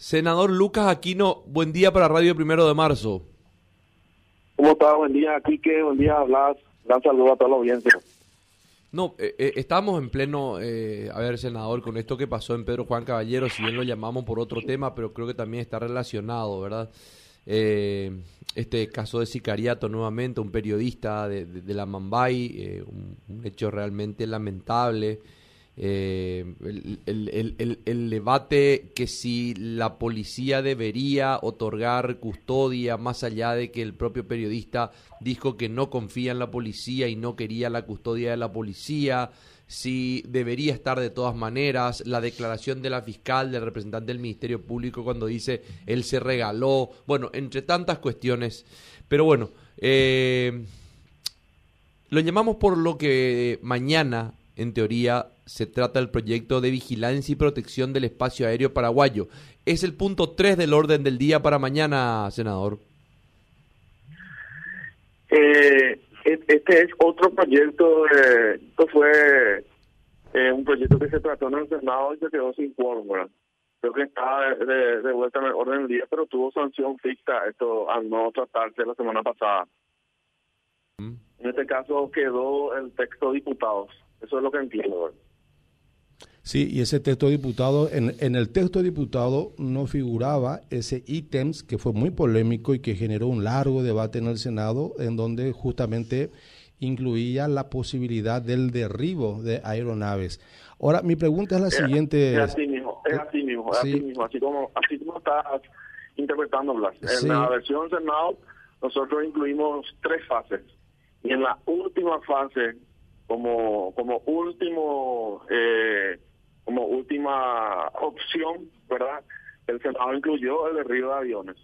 Senador Lucas Aquino, buen día para Radio Primero de Marzo. ¿Cómo está? Buen día, Quique. Buen día, Blas. Un saludo a toda la audiencia. No, eh, eh, estamos en pleno, eh, a ver, senador, con esto que pasó en Pedro Juan Caballero, si bien lo llamamos por otro tema, pero creo que también está relacionado, ¿verdad? este caso de sicariato nuevamente, un periodista de, la Mambay, un, hecho realmente lamentable. Eh, el, debate que si la policía debería otorgar custodia más allá de que el propio periodista dijo que no confía en la policía y no quería la custodia de la policía, si debería estar de todas maneras, la declaración de la fiscal, del representante del Ministerio Público cuando dice él se regaló, bueno, entre tantas cuestiones. Pero bueno, eh, lo llamamos por lo que mañana, en teoría, se trata del proyecto de vigilancia y protección del espacio aéreo paraguayo. Es el punto 3 del orden del día para mañana, senador. Eh, este es otro proyecto, eh, esto fue eh, un proyecto que se trató en el Senado y se quedó sin fórmula. Creo que está de, vuelta en el orden del día, pero tuvo sanción fija esto al no tratarse la semana pasada. Mm. En este caso quedó el texto de diputados. Eso es lo que entiendo. Sí, y ese texto diputado, en, en el texto diputado no figuraba ese ítems que fue muy polémico y que generó un largo debate en el Senado, en donde justamente incluía la posibilidad del derribo de aeronaves. Ahora, mi pregunta es la siguiente. Es así mismo, es así mismo, así mismo, así como, así como estás interpretando, Blas. En la versión Senado, nosotros incluimos tres fases. Y en la última fase, como, como último eh, como última opción, ¿verdad? El Senado incluyó el derribo de aviones.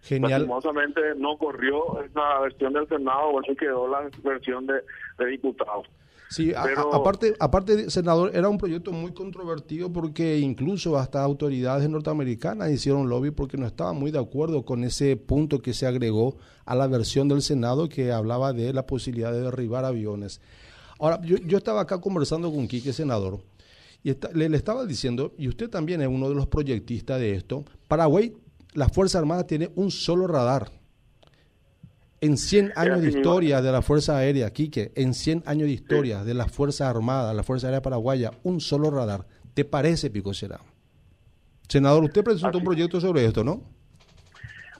Genial. Lastimosamente no corrió esa versión del Senado, o eso quedó la versión de, diputados. Sí, aparte, aparte, senador, era un proyecto muy controvertido porque incluso hasta autoridades norteamericanas hicieron lobby porque no estaban muy de acuerdo con ese punto que se agregó a la versión del Senado que hablaba de la posibilidad de derribar aviones. Ahora, yo, yo estaba acá conversando con Quique, senador, y le, estaba diciendo, y usted también es uno de los proyectistas de esto, Paraguay, la Fuerza Armada tiene un solo radar. En 100 años de historia de la Fuerza Aérea, Quique, en 100 años de historia de la Fuerza Armada, la Fuerza Aérea Paraguaya, un solo radar. ¿Te parece, Pico Será? Senador, usted presentó un proyecto sobre esto, ¿no?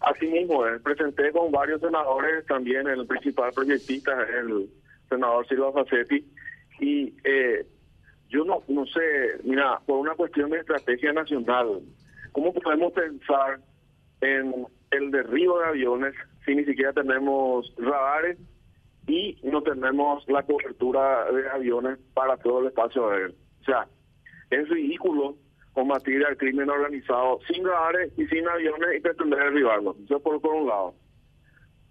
Así mismo, eh, presenté con varios senadores, también el principal proyectista, el senador Silva Facetti, y eh, yo no, no sé, mira, por una cuestión de estrategia nacional, ¿cómo podemos pensar en el derribo de aviones si ni siquiera tenemos radares y no tenemos la cobertura de aviones para todo el espacio aéreo? O sea, es ridículo combatir al crimen organizado sin radares y sin aviones y pretender derribarlo. Eso por, por un lado.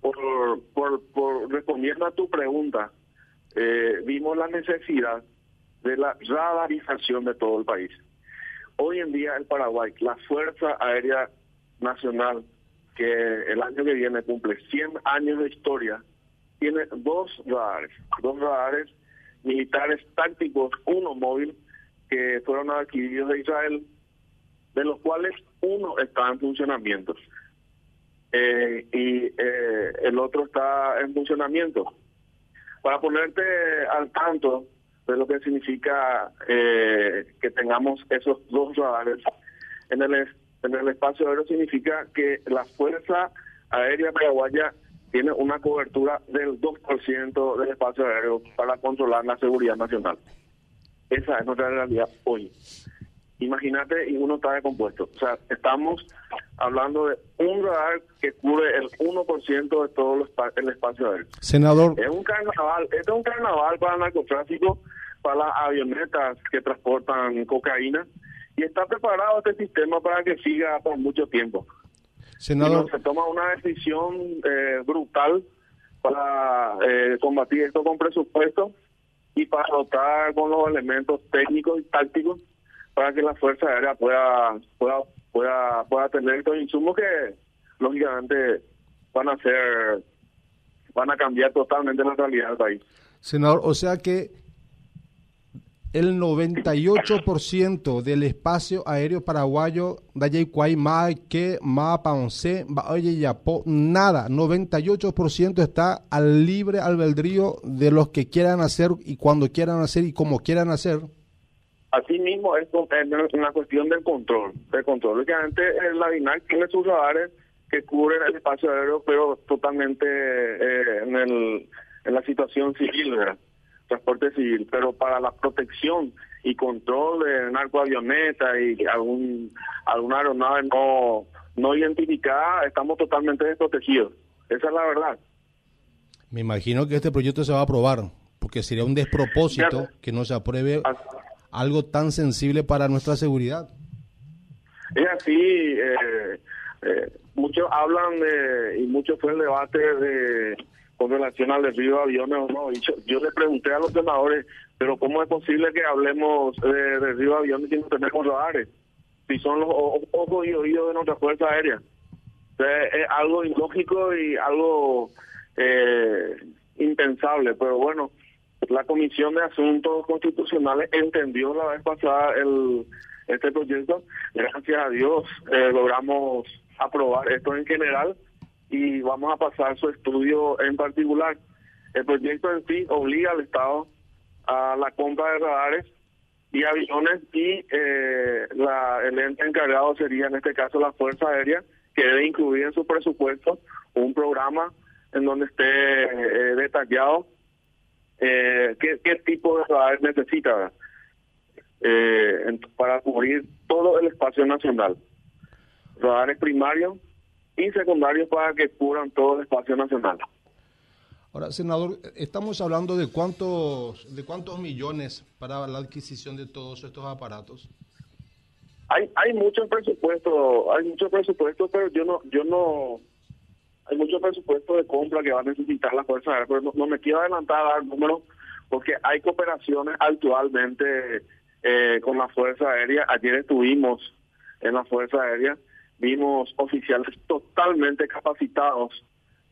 Por, por, por respondiendo a tu pregunta, eh, vimos la necesidad de la radarización de todo el país. Hoy en día el Paraguay, la Fuerza Aérea Nacional, que el año que viene cumple 100 años de historia, tiene dos radares, dos radares militares tácticos, uno móvil, que fueron adquiridos de Israel, de los cuales uno está en funcionamiento eh, y eh, el otro está en funcionamiento. Para ponerte al tanto, de lo que significa eh, que tengamos esos dos radares en el, en el espacio aéreo significa que la Fuerza Aérea Paraguaya tiene una cobertura del 2% del espacio aéreo para controlar la seguridad nacional. Esa es nuestra realidad hoy. Imagínate, y uno está compuesto. O sea, estamos hablando de un radar que cubre el 1% de todo el espacio aéreo. Senador. Es un carnaval, este es un carnaval para el narcotráfico para las avionetas que transportan cocaína y está preparado este sistema para que siga por mucho tiempo. Senador. se toma una decisión eh, brutal para eh, combatir esto con presupuesto y para dotar con los elementos técnicos y tácticos para que la Fuerza Aérea pueda pueda pueda pueda tener estos insumos que lógicamente van a ser van a cambiar totalmente la realidad del país. Senador, o sea que el 98% del espacio aéreo paraguayo de más que más Paonce, oye Yapo, nada, 98% está al libre albedrío de los que quieran hacer y cuando quieran hacer y como quieran hacer. Así mismo es una cuestión del control, del control. Lógicamente la DINAC tiene sus radares que cubren el espacio aéreo, pero totalmente eh, en, el, en la situación civil, ¿verdad? Transporte civil, pero para la protección y control de narcoavioneta y algún alguna aeronave no no identificada, estamos totalmente desprotegidos. Esa es la verdad. Me imagino que este proyecto se va a aprobar, porque sería un despropósito que no se apruebe algo tan sensible para nuestra seguridad. Es así, eh, eh, muchos hablan de, y mucho fue el debate de con relación al desvío de aviones o no. yo, le pregunté a los senadores, pero ¿cómo es posible que hablemos de desvío de aviones si no tenemos radares? Si son los ojos y oídos de nuestra Fuerza Aérea. es algo ilógico y algo eh, impensable, pero bueno, la Comisión de Asuntos Constitucionales entendió la vez pasada el este proyecto. Gracias a Dios eh, logramos aprobar esto en general y vamos a pasar su estudio en particular. El proyecto en sí obliga al Estado a la compra de radares y aviones y eh, el ente encargado sería en este caso la Fuerza Aérea que debe incluir en su presupuesto un programa en donde esté eh, detallado eh, qué, tipo de radares necesita para cubrir todo el espacio nacional. Radares primarios, y secundarios para que cubran todo el espacio nacional. Ahora, senador, estamos hablando de cuántos de cuántos millones para la adquisición de todos estos aparatos. Hay hay mucho presupuesto, hay mucho presupuesto, pero yo no yo no hay mucho presupuesto de compra que va a necesitar la Fuerza Aérea, pero no, me quiero adelantar a dar números porque hay cooperaciones actualmente eh, con la Fuerza Aérea. Ayer estuvimos en la Fuerza Aérea vimos oficiales totalmente capacitados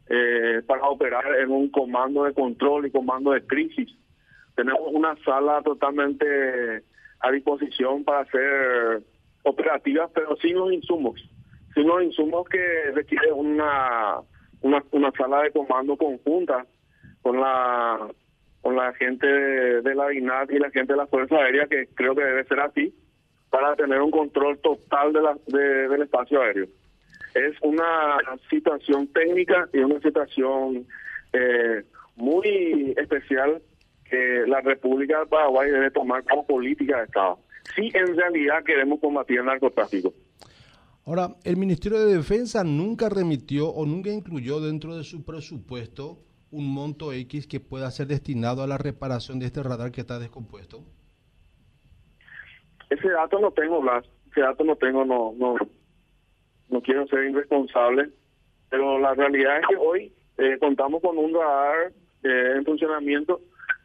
eh, para operar en un comando de control y comando de crisis. Tenemos una sala totalmente a disposición para ser operativas, pero sin los insumos, sin los insumos que requiere una, una, sala de comando conjunta con la con la gente de, la INAT y la gente de la Fuerza Aérea, que creo que debe ser así para tener un control total de la, del espacio aéreo. Es una situación técnica y una situación eh, muy especial que la República de Paraguay debe tomar como política de Estado. Si en realidad queremos combatir el narcotráfico. Ahora, el Ministerio de Defensa nunca remitió o nunca incluyó dentro de su presupuesto un monto X que pueda ser destinado a la reparación de este radar que está descompuesto. Ese dato no tengo, Blas. Ese dato no tengo, no, no, no quiero ser irresponsable. Pero la realidad es que hoy eh, contamos con un radar eh, en funcionamiento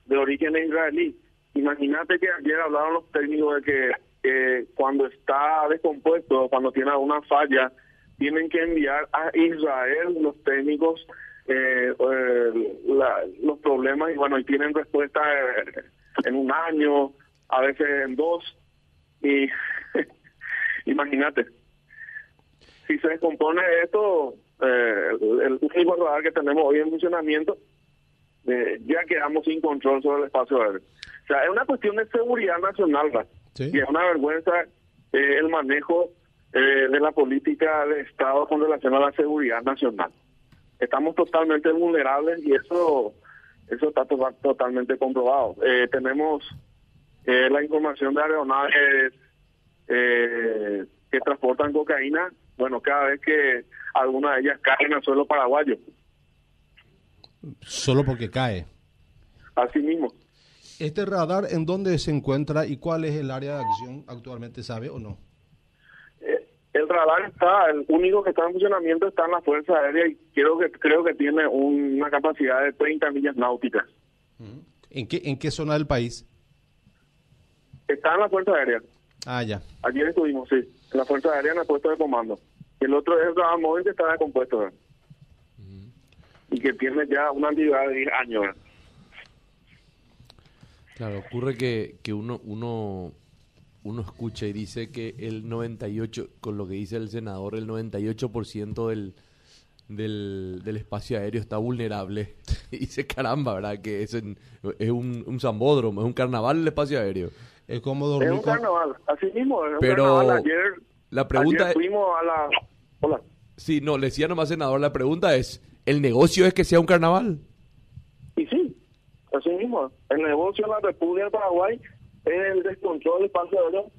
de origen israelí. Imagínate que ayer hablaron los técnicos de que eh, cuando está descompuesto, cuando tiene alguna falla, tienen que enviar a Israel los técnicos los problemas y bueno, y tienen respuesta en un año, a veces en dos. Y imagínate, si se descompone esto, eh, el único radar que tenemos hoy en funcionamiento, eh, ya quedamos sin control sobre el espacio aéreo. O sea, es una cuestión de seguridad nacional, y es una vergüenza eh, el manejo de la política de Estado con relación a la seguridad nacional. Estamos totalmente vulnerables y eso eso está totalmente comprobado. tenemos eh, la información de aeronaves eh, que transportan cocaína, bueno, cada vez que alguna de ellas cae en el suelo paraguayo. Solo porque cae. Así mismo. ¿Este radar en dónde se encuentra y cuál es el área de acción actualmente, sabe o no? Eh, el radar está, el único que está en funcionamiento está en la Fuerza Aérea y creo que creo que tiene una capacidad de 30 millas náuticas. ¿En qué, ¿En qué zona del país? Está en la Fuerza Aérea. Ah, ya. Ayer estuvimos, sí, en la Fuerza Aérea en el puesto de comando. El otro es el radar móvil que está descompuesto. Y que tiene ya una antigüedad de 10 años. Claro, ocurre que, que uno, uno, uno escucha y dice que el 98, con lo que dice el senador, el 98% del, del, del espacio aéreo está vulnerable. Y dice, caramba, ¿verdad? Que es, es un, un zambódromo, es un carnaval el espacio aéreo. Es como dormir Es un carnaval, así mismo. Es un Pero carnaval. Ayer, la pregunta ayer es- fuimos a la... Hola. Sí, no, le decía nomás, senador, la pregunta es, ¿el negocio es que sea un carnaval? Y sí, así mismo. El negocio en la República de Paraguay es el descontrol del espacio aéreo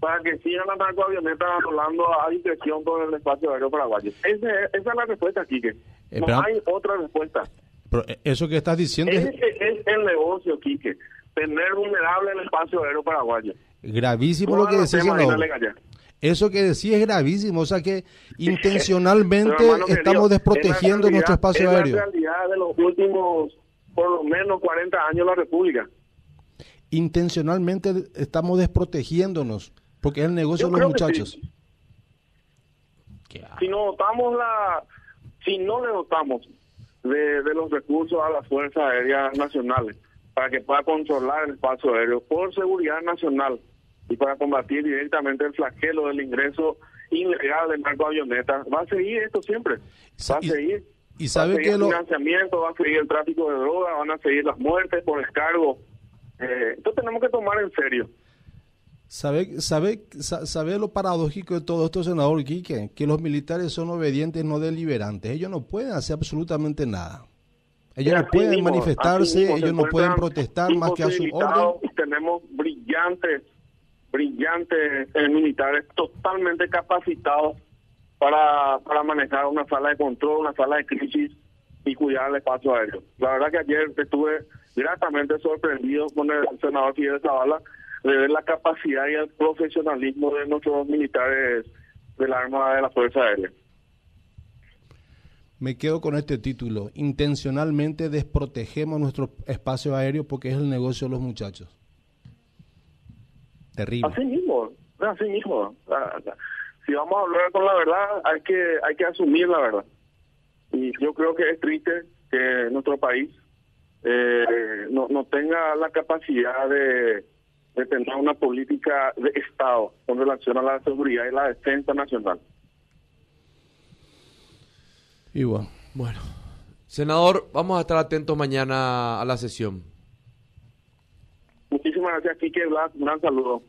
para que sigan las narcoavionetas volando a discreción por el espacio aéreo paraguayo. Ese- esa es la respuesta, Quique. Eh, no hay otra respuesta. Pero eso que estás diciendo es Ese es el negocio, Quique. Tener vulnerable el espacio aéreo paraguayo. gravísimo lo que decís. Eso que decís es gravísimo, o sea que intencionalmente estamos desprotegiendo es nuestro espacio es aéreo. la realidad de los últimos, por lo menos 40 años de la República. Intencionalmente estamos desprotegiéndonos, porque es el negocio Yo de los muchachos. sí. si no dotamos la si no le dotamos de, de los recursos a las fuerzas aéreas nacionales para que pueda controlar el espacio aéreo por seguridad nacional y para combatir directamente el flagelo del ingreso ilegal de narcoavionetas va a seguir esto siempre va a seguir y va sabe a seguir que el lo- financiamiento va a seguir el tráfico de drogas van a seguir las muertes por descargo eh, esto tenemos que tomar en serio ¿Sabe, sabe, sa- sabe lo paradójico de todo esto, senador Quique? Que los militares son obedientes, no deliberantes. Ellos no pueden hacer absolutamente nada. Ellos no pueden mismo, manifestarse, mismo, ellos no pueden protestar más que a su orden. Tenemos brillantes, brillantes eh, militares totalmente capacitados para, para manejar una sala de control, una sala de crisis y cuidar el espacio aéreo. La verdad que ayer estuve gratamente sorprendido con el senador Fidel Zavala de ver la capacidad y el profesionalismo de nuestros militares del arma de la Fuerza Aérea. Me quedo con este título. Intencionalmente desprotegemos nuestro espacio aéreo porque es el negocio de los muchachos. Terrible. Así mismo, así mismo. Ah, Si vamos a hablar con la verdad, hay que hay que asumir la verdad. Y yo creo que es triste que nuestro país eh, no, no tenga la capacidad de, de tener una política de Estado con relación a la seguridad y la defensa nacional. Igual. Bueno, senador, vamos a estar atentos mañana a la sesión. Muchísimas gracias, Kike Blas. Un gran saludo.